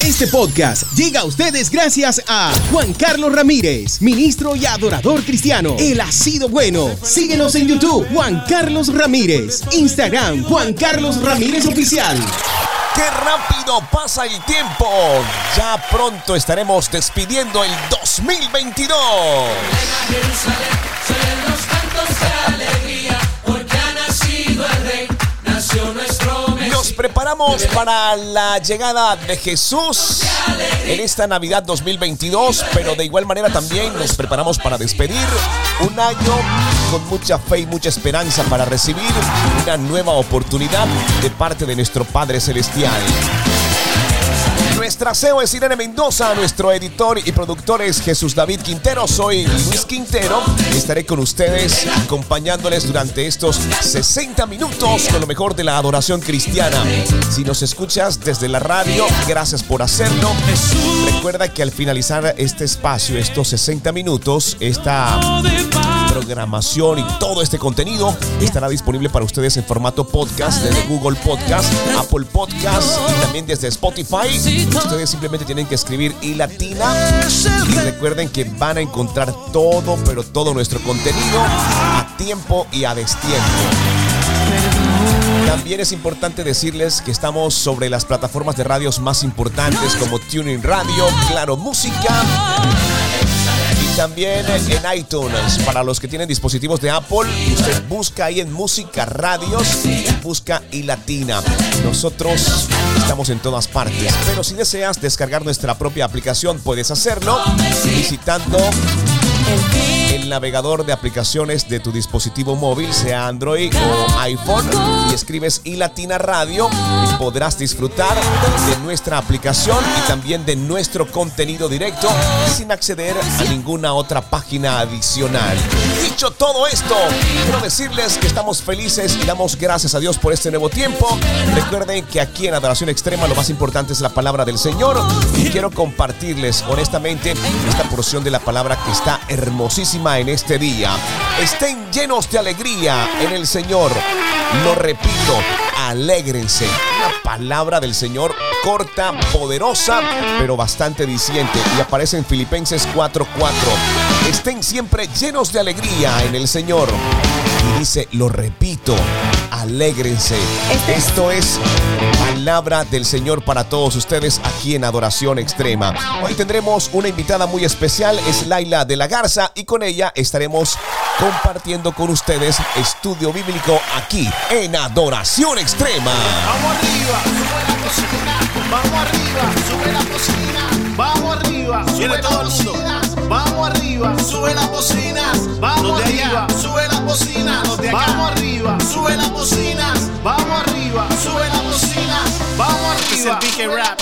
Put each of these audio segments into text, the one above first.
Este podcast llega a ustedes gracias a Juan Carlos Ramírez, ministro y adorador cristiano. Él ha sido bueno. Síguenos en YouTube, Juan Carlos Ramírez. Instagram, Juan Carlos Ramírez Oficial. ¡Qué rápido pasa el tiempo! Ya pronto estaremos despidiendo el 2022. Preparamos para la llegada de Jesús en esta Navidad 2022, pero de igual manera también nos preparamos para despedir un año con mucha fe y mucha esperanza para recibir una nueva oportunidad de parte de nuestro Padre Celestial. Nuestra CEO es Irene Mendoza, nuestro editor y productor es Jesús David Quintero, soy Luis Quintero estaré con ustedes acompañándoles durante estos 60 minutos con lo mejor de la adoración cristiana. Si nos escuchas desde la radio, gracias por hacerlo. Recuerda que al finalizar este espacio, estos 60 minutos, esta programación y todo este contenido estará disponible para ustedes en formato podcast desde Google Podcast, Apple Podcast y también desde Spotify. Ustedes simplemente tienen que escribir y latina y recuerden que van a encontrar todo, pero todo nuestro contenido a tiempo y a destiempo. También es importante decirles que estamos sobre las plataformas de radios más importantes como Tuning Radio, Claro Música y también en iTunes. Para los que tienen dispositivos de Apple, usted busca ahí en Música Radios y busca y Latina. Nosotros estamos en todas partes, pero si deseas descargar nuestra propia aplicación, puedes hacerlo visitando el navegador de aplicaciones de tu dispositivo móvil, sea Android o iPhone, y escribes iLatina Radio y podrás disfrutar de nuestra aplicación y también de nuestro contenido directo sin acceder a ninguna otra página adicional. Dicho todo esto, quiero decirles que estamos felices y damos gracias a Dios por este nuevo tiempo. Recuerden que aquí en Adoración Extrema lo más importante es la palabra del Señor y quiero compartirles honestamente esta porción de la palabra que está hermosísima en este día. Estén llenos de alegría en el Señor. Lo repito, alégrense. Una palabra del Señor corta, poderosa, pero bastante diciente. Y aparece en Filipenses 4:4. Estén siempre llenos de alegría en el Señor. Dice, lo repito, alégrense. Esto es palabra del Señor para todos ustedes aquí en Adoración Extrema. Hoy tendremos una invitada muy especial, es Laila de la Garza, y con ella estaremos compartiendo con ustedes estudio bíblico aquí en Adoración Extrema. Vamos arriba, sube la cocina. Vamos arriba, sube la cocina. Vamos arriba, sube todo el mundo. Vamos arriba, sube las bocinas. Vamos arriba, sube las bocinas. Vamos arriba, sube las bocinas. Vamos arriba, sube las bocinas. Vamos arriba. Rap.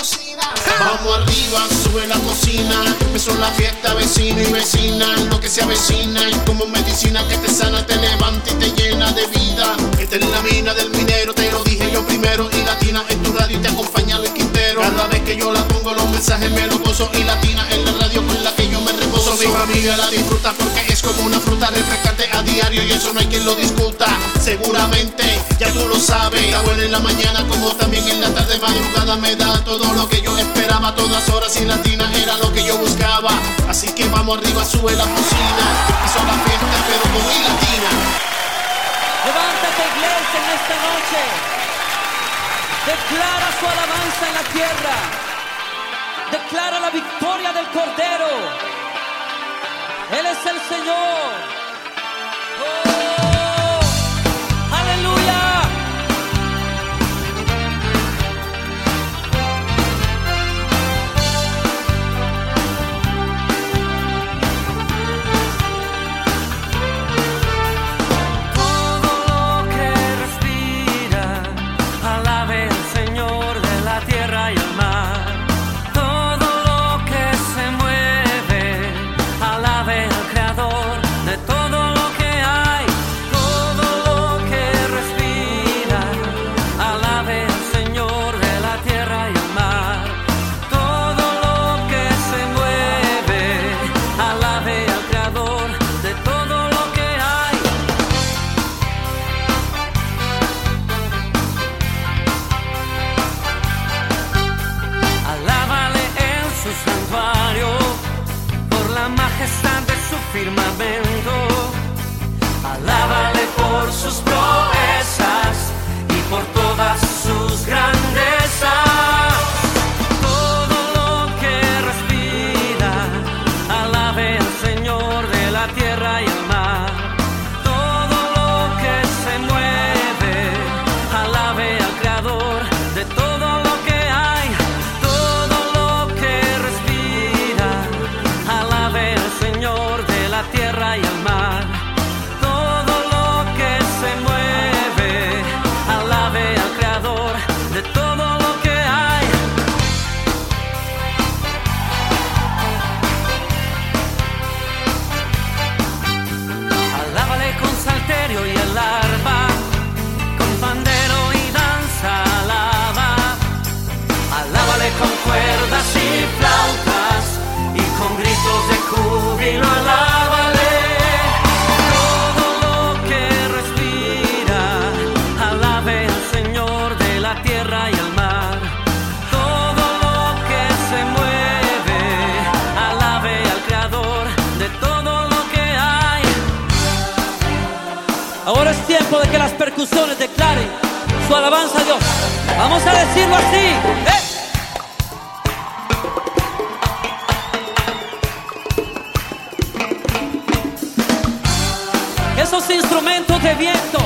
Vamos arriba, sube la cocina. Empezó la fiesta, vecino y vecina. Lo que se avecina y como medicina que te sana, te levanta y te llena de vida. Esta es la mina del minero, te lo dije yo primero. Y latina en tu radio y te acompaña Luis Quintero. Cada vez que yo la pongo, los mensajes me lo gozo. Y latina en la radio con la Mi familia la disfruta porque es como una fruta refrescante a diario. Y eso no hay quien lo discuta. Seguramente, ya tú lo sabes. Está buena en la mañana como también en la tarde madrugada. Me da todo lo que yo esperaba. Todas horas y latina era lo que yo buscaba. Así que vamos arriba, sube la cocina. Hizo la fiesta, pero con mi latina. Levántate iglesia en esta noche. Declara su alabanza en la tierra. Declara la victoria del Cordero. Él es el Señor. Oh, firmamento. Alábale por sus proezas y por todas sus grandezas. Percusiones declaren su alabanza a Dios. Vamos a decirlo así. ¡eh! Esos instrumentos de viento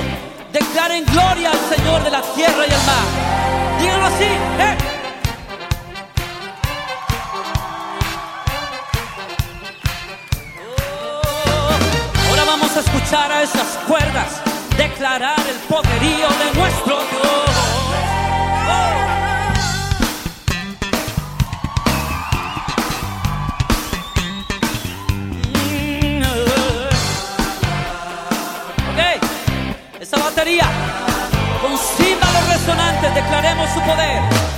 declaren gloria al Señor de la tierra y el mar. Díganlo así. ¡eh! Ahora vamos a escuchar a esas cuerdas declarar el poderío de nuestro Dios. Batería con címbalos resonantes declaremos su poder.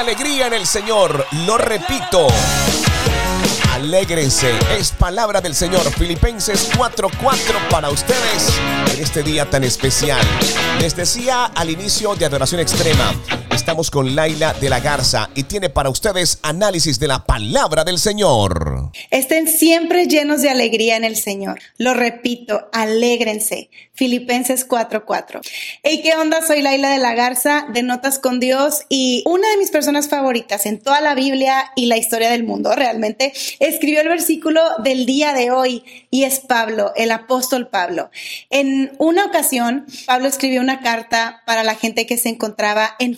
Alegría en el Señor. Lo repito. Alégrense. Es palabra del Señor. Filipenses 4:4 para ustedes en este día tan especial. Les decía al inicio de Adoración Extrema, estamos con Laila de la Garza y tiene para ustedes análisis de la palabra del Señor. Estén siempre llenos de alegría en el Señor. Lo repito, alégrense. Filipenses 4:4. Hey, ¿qué onda? Soy Laila de la Garza de Notas con Dios y una de mis personas favoritas en toda la Biblia y la historia del mundo realmente escribió el versículo del día de hoy y es Pablo, el apóstol Pablo. En una ocasión, Pablo escribió una carta para la gente que se encontraba en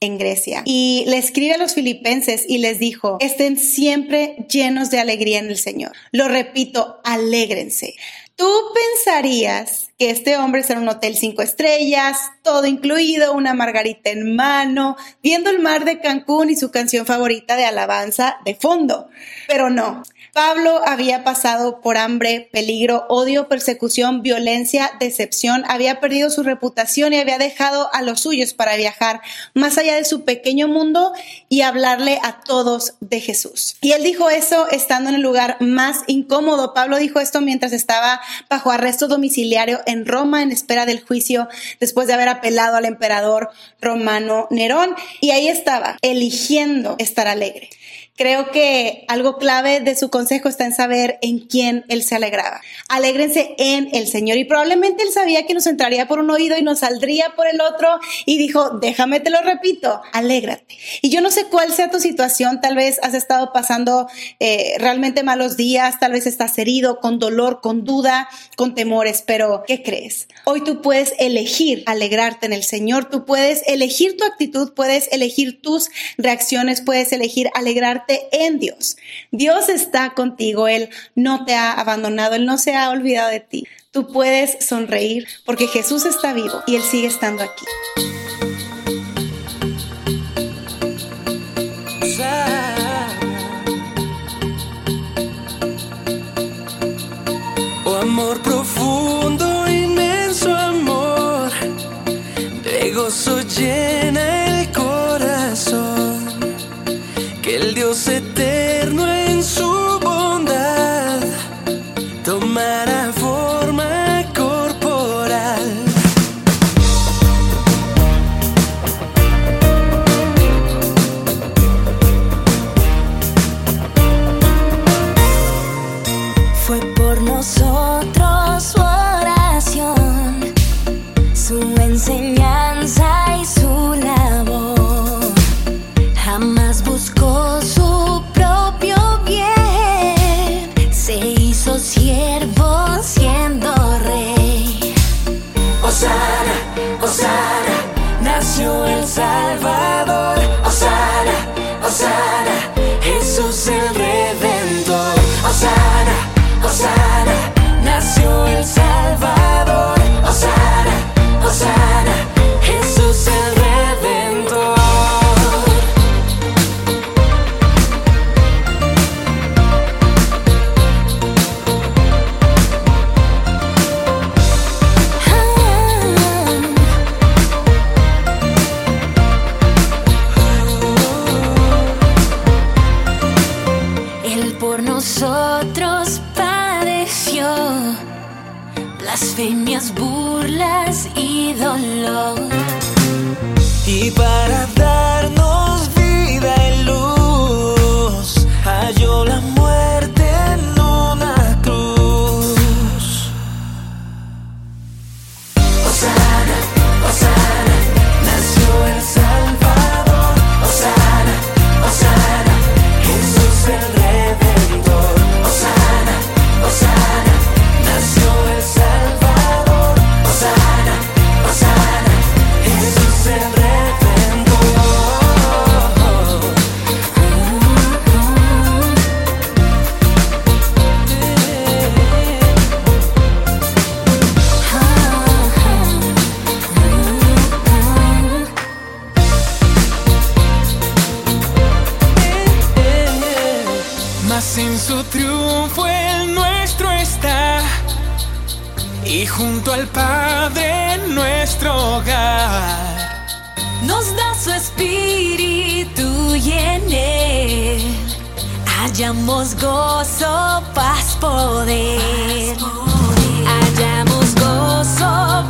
En Grecia, y le escribe a los filipenses y les dijo, estén siempre llenos de alegría en el Señor. Lo repito, alégrense. Tú pensarías que este hombre está en un hotel cinco estrellas, todo incluido, una margarita en mano, viendo el mar de Cancún y su canción favorita de alabanza de fondo. Pero no, Pablo había pasado por hambre, peligro, odio, persecución, violencia, decepción, había perdido su reputación y había dejado a los suyos para viajar más allá de su pequeño mundo y hablarle a todos de Jesús. Y él dijo eso estando en el lugar más incómodo. Pablo dijo esto mientras estaba bajo arresto domiciliario en Roma en espera del juicio después de haber apelado al emperador romano Nerón. Y ahí estaba, eligiendo estar alegre. Creo que algo clave de su consejo está en saber en quién él se alegraba. Alégrense en el Señor. Y probablemente él sabía que nos entraría por un oído y nos saldría por el otro y dijo, déjame te lo repito, alégrate. Y yo no sé cuál sea tu situación, tal vez has estado pasando eh, realmente malos días, tal vez estás herido, con dolor, con duda, con temores, pero ¿qué crees? Hoy tú puedes elegir alegrarte en el Señor, tú puedes elegir tu actitud, puedes elegir tus reacciones, puedes elegir alegrarte en Dios. Dios está contigo, Él no te ha abandonado, Él no se ha olvidado de ti. Tú puedes sonreír porque Jesús está vivo y Él sigue estando aquí. Oh amor profundo, inmenso amor, de gozo llena eterno En su triunfo el nuestro está y junto al Padre en nuestro hogar. Nos da su espíritu y en él hallamos gozo, paz, poder. Hallamos gozo,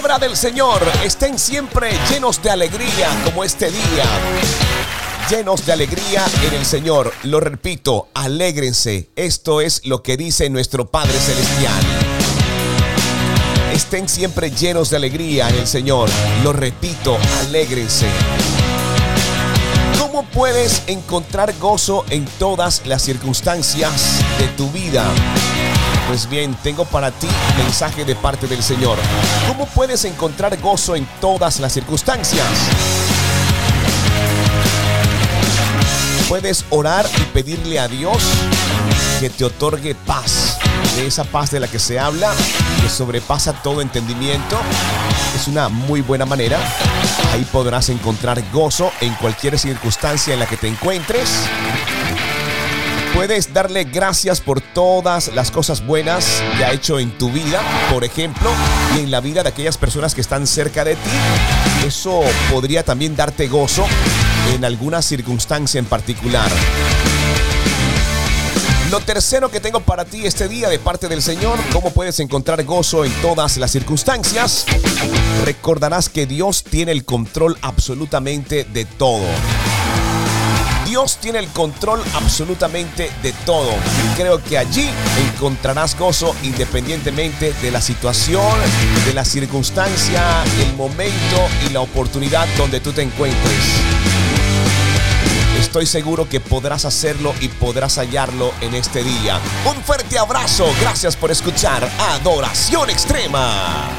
Palabra del Señor, estén siempre llenos de alegría como este día. Llenos de alegría en el Señor. Lo repito, alégrense. Esto es lo que dice nuestro Padre Celestial. Estén siempre llenos de alegría en el Señor. Lo repito, alégrense. ¿Cómo puedes encontrar gozo en todas las circunstancias de tu vida? Pues bien, tengo para ti un mensaje de parte del Señor. ¿Cómo puedes encontrar gozo en todas las circunstancias? Puedes orar y pedirle a Dios que te otorgue paz. De esa paz de la que se habla, que sobrepasa todo entendimiento. Es una muy buena manera. Ahí podrás encontrar gozo en cualquier circunstancia en la que te encuentres. Puedes darle gracias por todas las cosas buenas que ha hecho en tu vida, por ejemplo, y en la vida de aquellas personas que están cerca de ti. Eso podría también darte gozo en alguna circunstancia en particular. Lo tercero que tengo para ti este día de parte del Señor, cómo puedes encontrar gozo en todas las circunstancias. Recordarás que Dios tiene el control absolutamente de todo. Dios tiene el control absolutamente de todo. Y creo que allí encontrarás gozo independientemente de la situación, de la circunstancia, el momento y la oportunidad donde tú te encuentres. Estoy seguro que podrás hacerlo y podrás hallarlo en este día. Un fuerte abrazo, gracias por escuchar Adoración Extrema.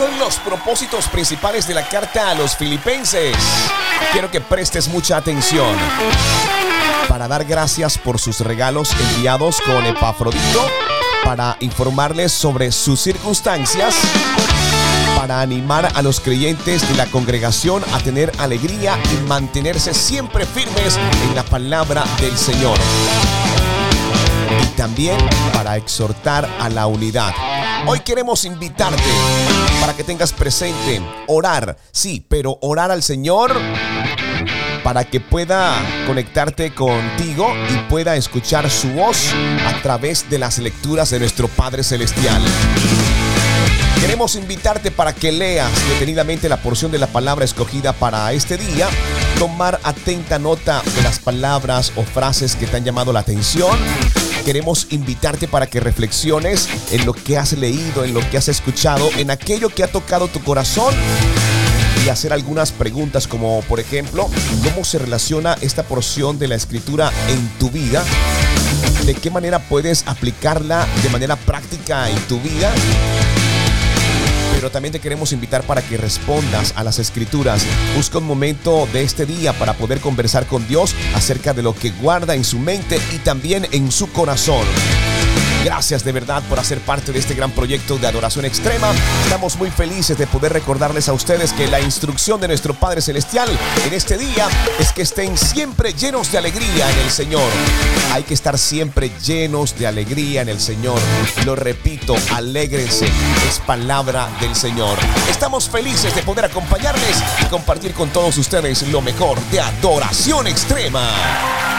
Son los propósitos principales de la carta a los filipenses? Quiero que prestes mucha atención. Para dar gracias por sus regalos enviados con Epafrodito, para informarles sobre sus circunstancias, para animar a los creyentes de la congregación a tener alegría y mantenerse siempre firmes en la palabra del Señor. Y también para exhortar a la unidad. Hoy queremos invitarte para que tengas presente orar, sí, pero orar al Señor para que pueda conectarte contigo y pueda escuchar su voz a través de las lecturas de nuestro Padre Celestial. Queremos invitarte para que leas detenidamente la porción de la palabra escogida para este día, tomar atenta nota de las palabras o frases que te han llamado la atención. Queremos invitarte para que reflexiones en lo que has leído, en lo que has escuchado, en aquello que ha tocado tu corazón y hacer algunas preguntas como por ejemplo, ¿cómo se relaciona esta porción de la escritura en tu vida? ¿De qué manera puedes aplicarla de manera práctica en tu vida? Pero también te queremos invitar para que respondas a las escrituras. Busca un momento de este día para poder conversar con Dios acerca de lo que guarda en su mente y también en su corazón. Gracias de verdad por hacer parte de este gran proyecto de adoración extrema. Estamos muy felices de poder recordarles a ustedes que la instrucción de nuestro Padre Celestial en este día es que estén siempre llenos de alegría en el Señor. Hay que estar siempre llenos de alegría en el Señor. Lo repito, alégrense. Es palabra del Señor. Estamos felices de poder acompañarles y compartir con todos ustedes lo mejor de adoración extrema.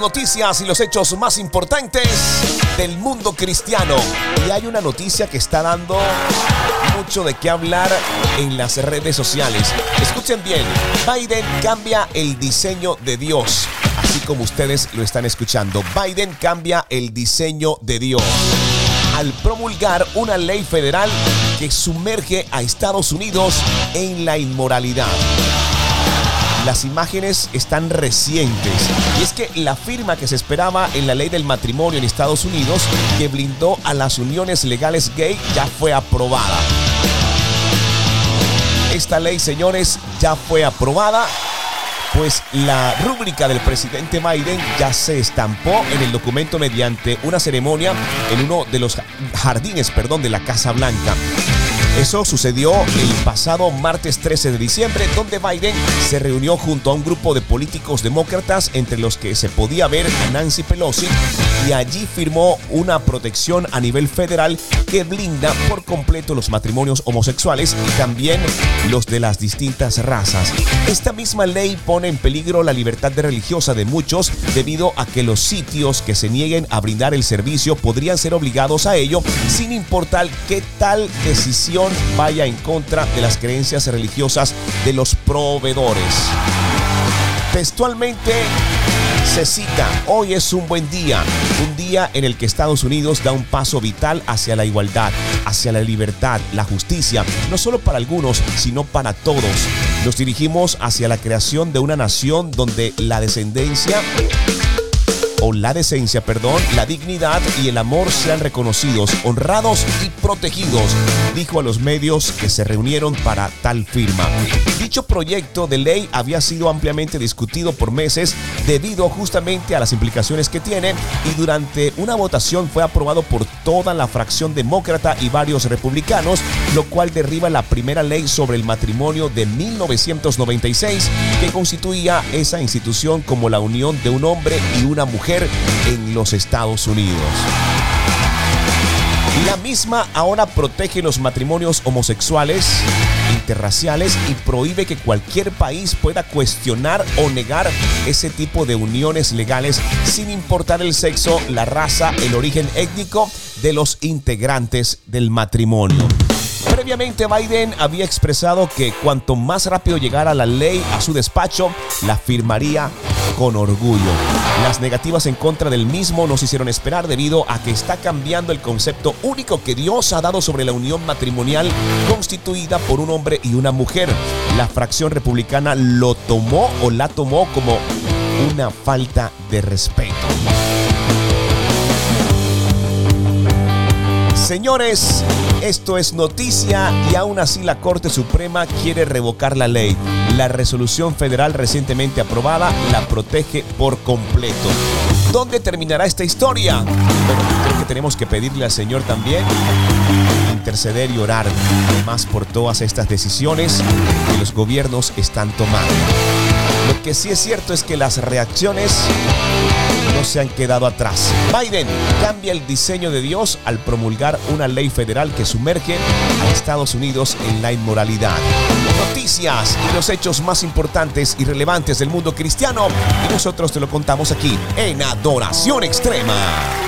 Noticias y los hechos más importantes del mundo cristiano. Y hay una noticia que está dando mucho de qué hablar en las redes sociales. Escuchen bien, Biden cambia el diseño de Dios. Así como ustedes lo están escuchando, Biden cambia el diseño de Dios al promulgar una ley federal que sumerge a Estados Unidos en la inmoralidad. Las imágenes están recientes y es que la firma que se esperaba en la ley del matrimonio en Estados Unidos que blindó a las uniones legales gay ya fue aprobada. Esta ley, señores, ya fue aprobada pues la rúbrica del presidente Biden ya se estampó en el documento mediante una ceremonia en uno de los jardines, perdón, de la Casa Blanca. Eso sucedió el pasado martes 13 de diciembre, donde Biden se reunió junto a un grupo de políticos demócratas, entre los que se podía ver a Nancy Pelosi, y allí firmó una protección a nivel federal que blinda por completo los matrimonios homosexuales y también los de las distintas razas. Esta misma ley pone en peligro la libertad religiosa de muchos debido a que los sitios que se nieguen a brindar el servicio podrían ser obligados a ello sin importar qué tal decisión vaya en contra de las creencias religiosas de los proveedores. Textualmente se cita, hoy es un buen día, un día en el que Estados Unidos da un paso vital hacia la igualdad, hacia la libertad, la justicia, no solo para algunos, sino para todos. Nos dirigimos hacia la creación de una nación donde la descendencia la decencia, perdón, la dignidad y el amor sean reconocidos, honrados y protegidos, dijo a los medios que se reunieron para tal firma. Dicho proyecto de ley había sido ampliamente discutido por meses debido justamente a las implicaciones que tiene y durante una votación fue aprobado por toda la fracción demócrata y varios republicanos, lo cual derriba la primera ley sobre el matrimonio de 1996 que constituía esa institución como la unión de un hombre y una mujer en los Estados Unidos. La misma ahora protege los matrimonios homosexuales, interraciales y prohíbe que cualquier país pueda cuestionar o negar ese tipo de uniones legales sin importar el sexo, la raza, el origen étnico de los integrantes del matrimonio. Previamente Biden había expresado que cuanto más rápido llegara la ley a su despacho, la firmaría con orgullo. Las negativas en contra del mismo nos hicieron esperar debido a que está cambiando el concepto único que Dios ha dado sobre la unión matrimonial constituida por un hombre y una mujer. La fracción republicana lo tomó o la tomó como una falta de respeto. Señores, esto es noticia y aún así la Corte Suprema quiere revocar la ley. La resolución federal recientemente aprobada la protege por completo. ¿Dónde terminará esta historia? Bueno, creo que tenemos que pedirle al Señor también interceder y orar más por todas estas decisiones que los gobiernos están tomando. Lo que sí es cierto es que las reacciones no se han quedado atrás. Biden cambia el diseño de Dios al promulgar una ley federal que sumerge a Estados Unidos en la inmoralidad. Noticias y los hechos más importantes y relevantes del mundo cristiano y nosotros te lo contamos aquí en Adoración Extrema.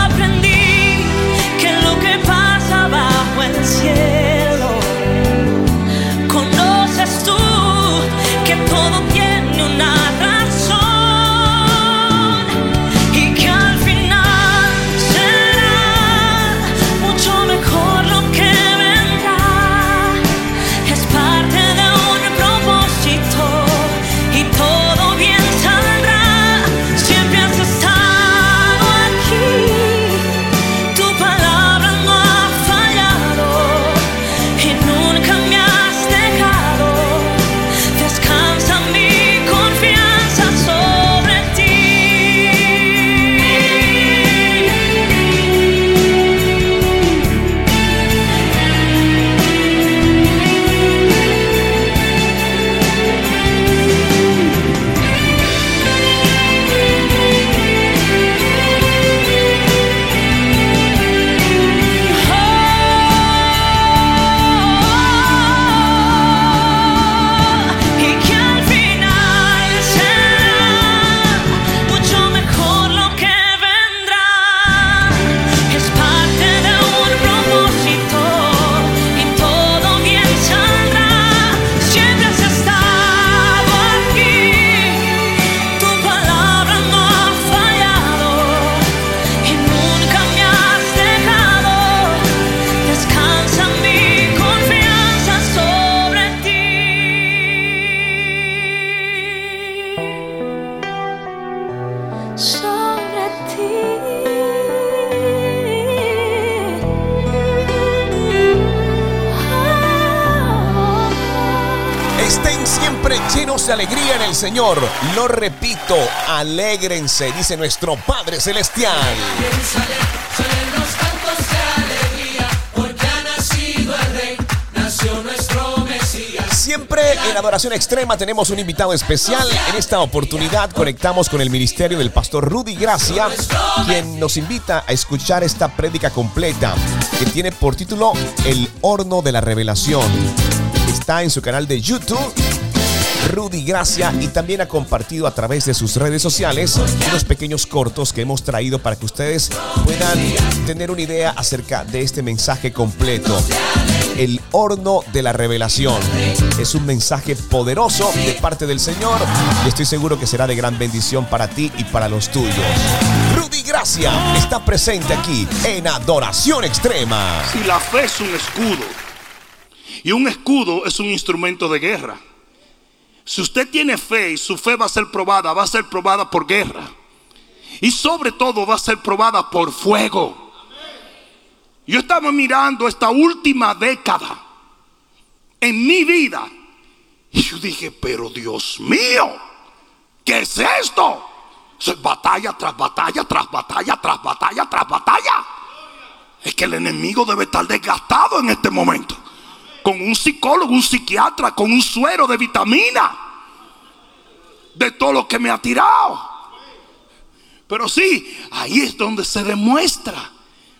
Señor. Lo repito, alégrense, dice nuestro Padre Celestial. Siempre en Adoración Extrema tenemos un invitado especial. En esta oportunidad conectamos con el ministerio del pastor Rudy Gracia, quien nos invita a escuchar esta prédica completa que tiene por título El horno de la revelación. Está en su canal de YouTube. Rudy Gracia y también ha compartido a través de sus redes sociales unos pequeños cortos que hemos traído para que ustedes puedan tener una idea acerca de este mensaje completo. El horno de la revelación. Es un mensaje poderoso de parte del Señor y estoy seguro que será de gran bendición para ti y para los tuyos. Rudy Gracia está presente aquí en Adoración Extrema. Si la fe es un escudo y un escudo es un instrumento de guerra. Si usted tiene fe y su fe va a ser probada, va a ser probada por guerra. Y sobre todo va a ser probada por fuego. Yo estaba mirando esta última década en mi vida y yo dije, pero Dios mío, ¿qué es esto? Es batalla tras batalla, tras batalla, tras batalla, tras batalla. Es que el enemigo debe estar desgastado en este momento. Con un psicólogo, un psiquiatra, con un suero de vitamina. De todo lo que me ha tirado. Pero sí, ahí es donde se demuestra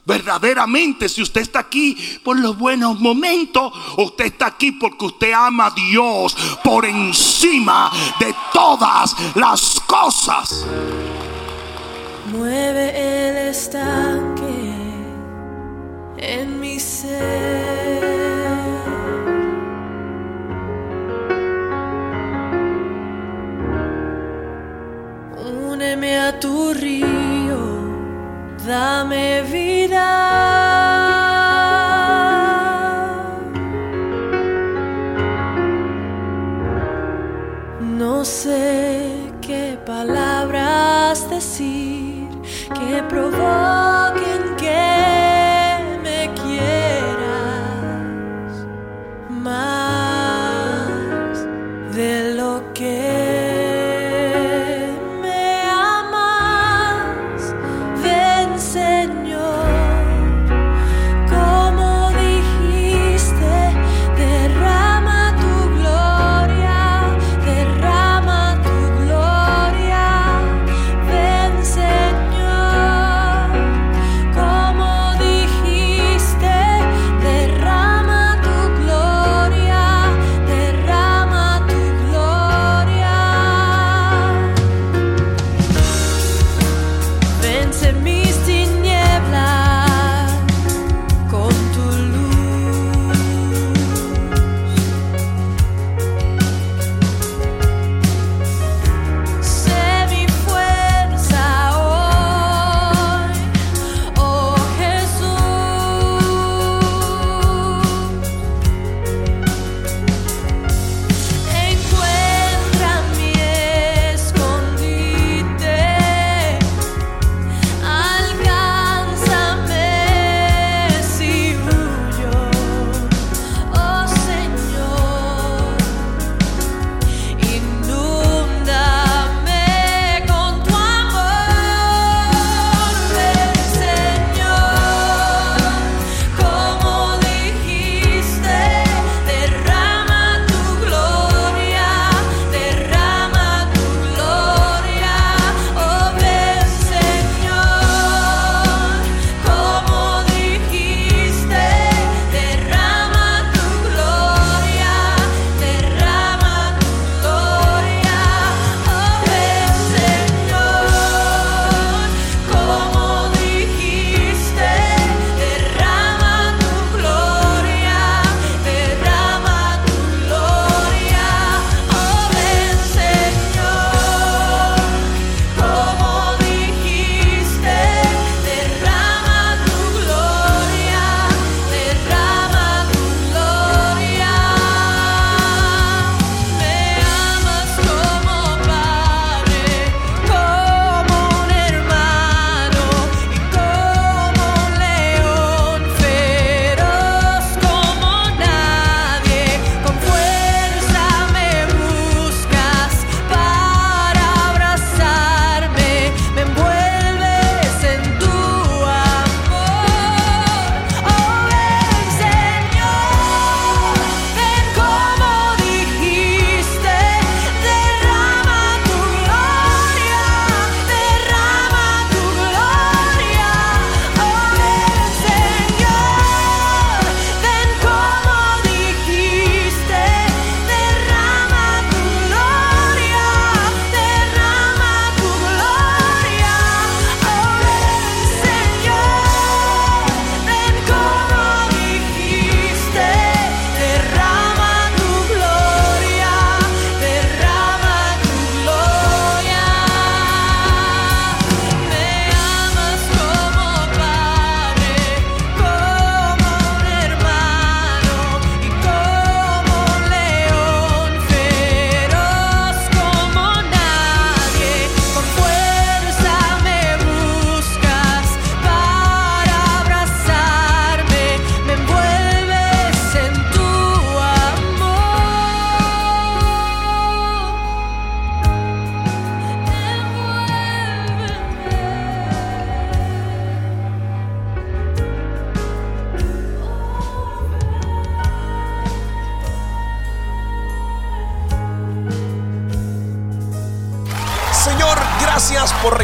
verdaderamente si usted está aquí por los buenos momentos usted está aquí porque usted ama a Dios por encima de todas las cosas. Mueve el estanque en mi ser. A tu río, dame vida. No sé qué palabras decir que provoquen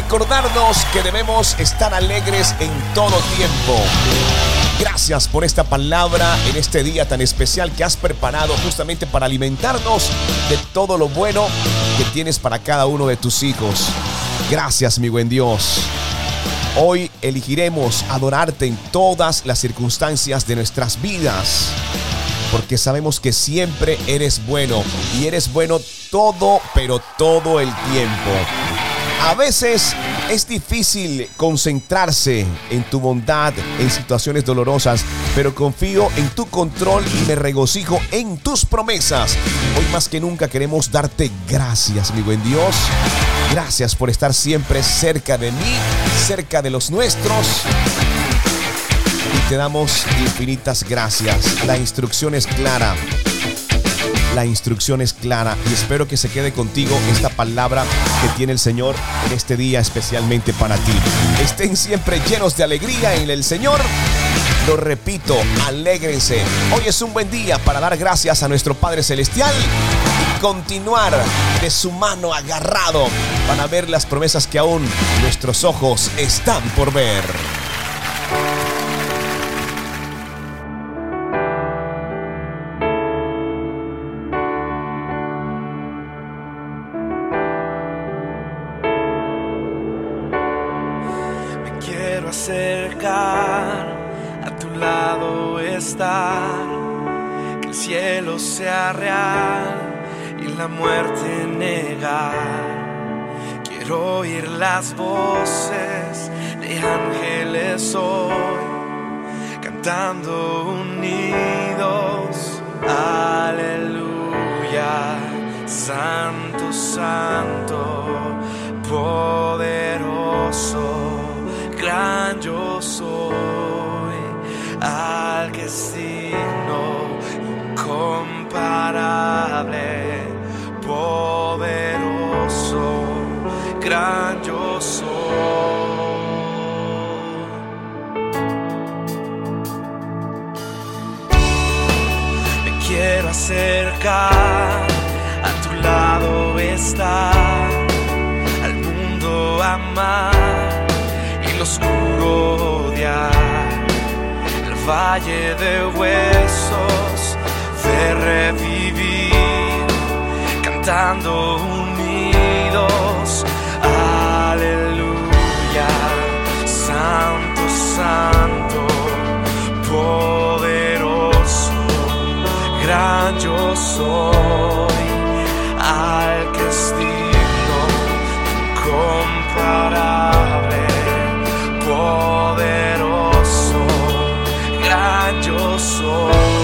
recordarnos que debemos estar alegres en todo tiempo. Gracias por esta palabra en este día tan especial que has preparado justamente para alimentarnos de todo lo bueno que tienes para cada uno de tus hijos. Gracias, mi buen Dios. Hoy elegiremos adorarte en todas las circunstancias de nuestras vidas, porque sabemos que siempre eres bueno y eres bueno todo, pero todo el tiempo. A veces es difícil concentrarse en tu bondad en situaciones dolorosas, pero confío en tu control y me regocijo en tus promesas. Hoy más que nunca queremos darte gracias, mi buen Dios. Gracias por estar siempre cerca de mí, cerca de los nuestros. Y te damos infinitas gracias. La instrucción es clara. La instrucción es clara y espero que se quede contigo esta palabra que tiene el Señor en este día especialmente para ti. Estén siempre llenos de alegría en el Señor. Lo repito, alégrense. Hoy es un buen día para dar gracias a nuestro Padre Celestial y continuar de su mano agarrado para ver las promesas que aún nuestros ojos están por ver. Acercar a tu lado estar, que el cielo sea real y la muerte negar. Quiero oír las voces de ángeles hoy, cantando unidos, aleluya, santo, santo, poderoso, gran yo soy, al que es digno, incomparable, poderoso, gran yo soy. Me quiero acercar a tu lado estar, al mundo amar lo oscuro odiar, el valle de huesos de revivir, cantando unidos, aleluya, santo, santo, poderoso gran yo soy, al que es digno, incomparable, poderoso, gran yo soy.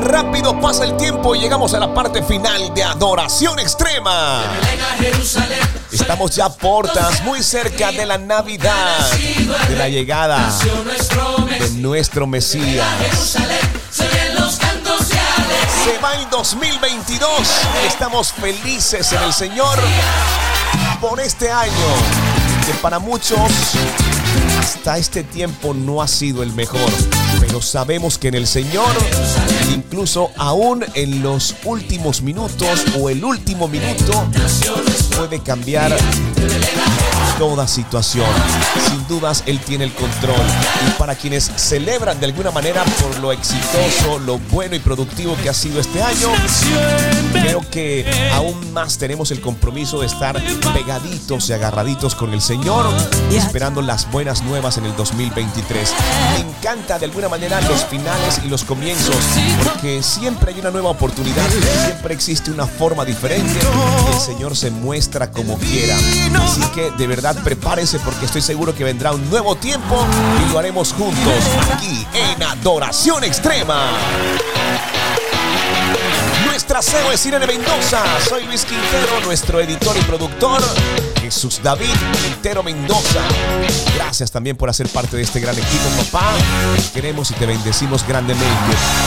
Rápido pasa el tiempo y llegamos a la parte final de Adoración Extrema. Estamos ya a portas, muy cerca de la Navidad, de la llegada de nuestro Mesías. Se va en 2022 y estamos felices en el Señor por este año, que para muchos hasta este tiempo no ha sido el mejor, pero sabemos que en el Señor, incluso aún en los últimos minutos o el último minuto, puede cambiar toda situación. Sin dudas, Él tiene el control. Y para quienes celebran de alguna manera por lo exitoso, lo bueno y productivo que ha sido este año, creo que aún más tenemos el compromiso de estar pegaditos y agarraditos con el Señor, esperando las buenas nuevas en el 2023. Me encanta de alguna manera los finales y los comienzos, porque siempre hay una nueva oportunidad, siempre existe una forma diferente. El Señor se muestra como quiera. Así que de verdad prepárese porque estoy seguro que vendrá un nuevo tiempo y lo haremos juntos aquí en Adoración Extrema. Nuestra CEO es Irene Mendoza. Soy Luis Quintero, nuestro editor y productor. Jesús David Quintero Mendoza. Gracias también por hacer parte de este gran equipo, papá. Te queremos y te bendecimos grandemente.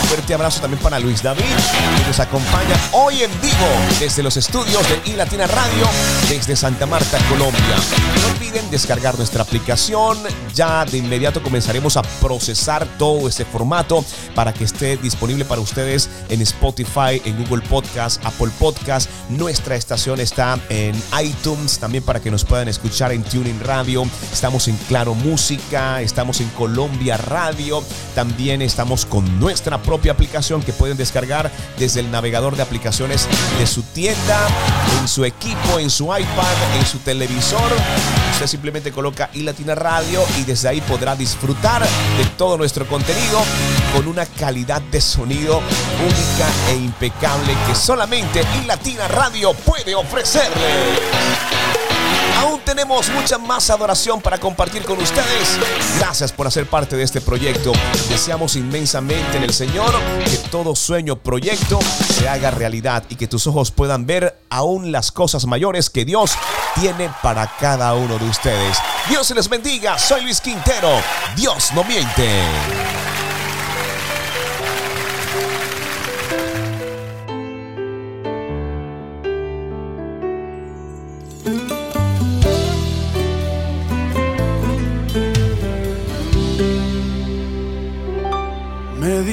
Fuerte abrazo también para Luis David, que nos acompaña hoy en vivo desde los estudios de iLatina Radio, desde Santa Marta, Colombia. No olviden descargar nuestra aplicación. Ya de inmediato comenzaremos a procesar todo este formato para que esté disponible para ustedes en Spotify, en Google Podcast, Apple Podcast. Nuestra estación está en iTunes también para que nos puedan escuchar en Tuning Radio. Estamos en Claro Música, estamos en Colombia Radio. También estamos con nuestra propia aplicación que pueden descargar desde el navegador de aplicaciones de su tienda, en su equipo, en su iPad, en su televisor. Usted simplemente coloca iLatina Radio y desde ahí podrá disfrutar de todo nuestro contenido con una calidad de sonido única e impecable que solamente iLatina Radio puede ofrecerle. Aún tenemos mucha más adoración para compartir con ustedes. Gracias por hacer parte de este proyecto. Deseamos inmensamente en el Señor que todo sueño, proyecto se haga realidad y que tus ojos puedan ver aún las cosas mayores que Dios tiene para cada uno de ustedes. Dios se les bendiga. Soy Luis Quintero. Dios no miente.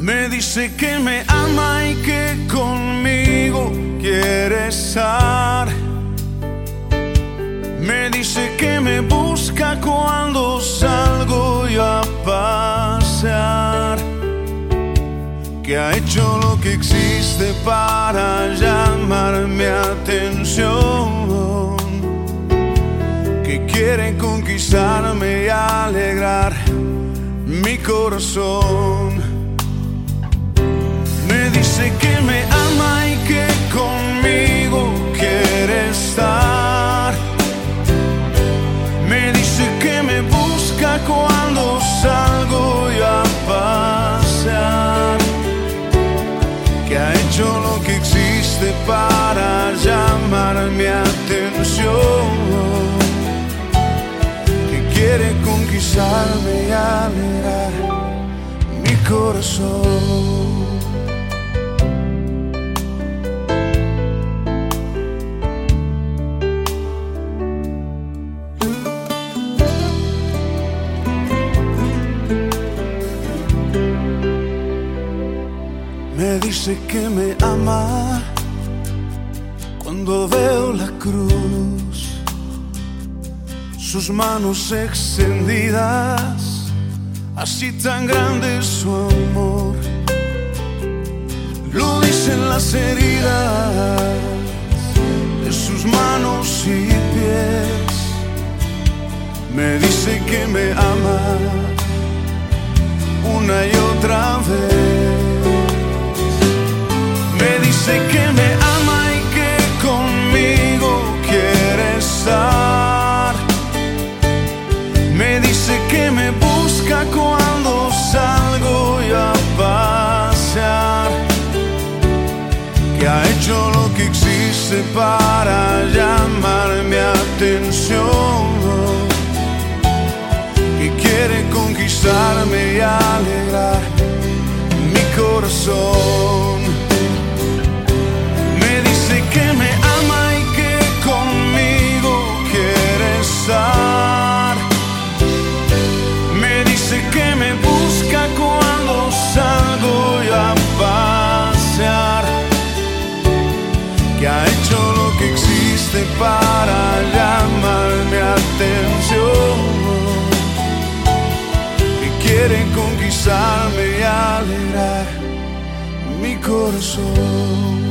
Me dice que me ama y que conmigo quiere estar. Me dice que me busca cuando salgo yo a pasear. Que ha hecho lo que existe para llamar mi atención. Que quiere conquistarme y alegrar mi corazón. Dice que me ama y que conmigo quiere estar. Me dice que me busca cuando salgo yo a pasear. Que ha hecho lo que existe para llamar mi atención. Que quiere conquistarme y alegrar mi corazón. Dice que me ama cuando veo la cruz, sus manos extendidas, así tan grande su amor. lo dicen las heridas de sus manos y pies. Me dice que me ama una y otra vez. Me dice que me ama y que conmigo quiere estar. Me dice que me busca cuando salgo y a pasear. Que ha hecho lo que existe para llamar mi atención. Que quiere conquistarme y alegrar mi corazón. Me dice que me busca cuando salgo a pasear. Que ha hecho lo que existe para llamar mi atención. Que quiere conquistarme y alegrar mi corazón.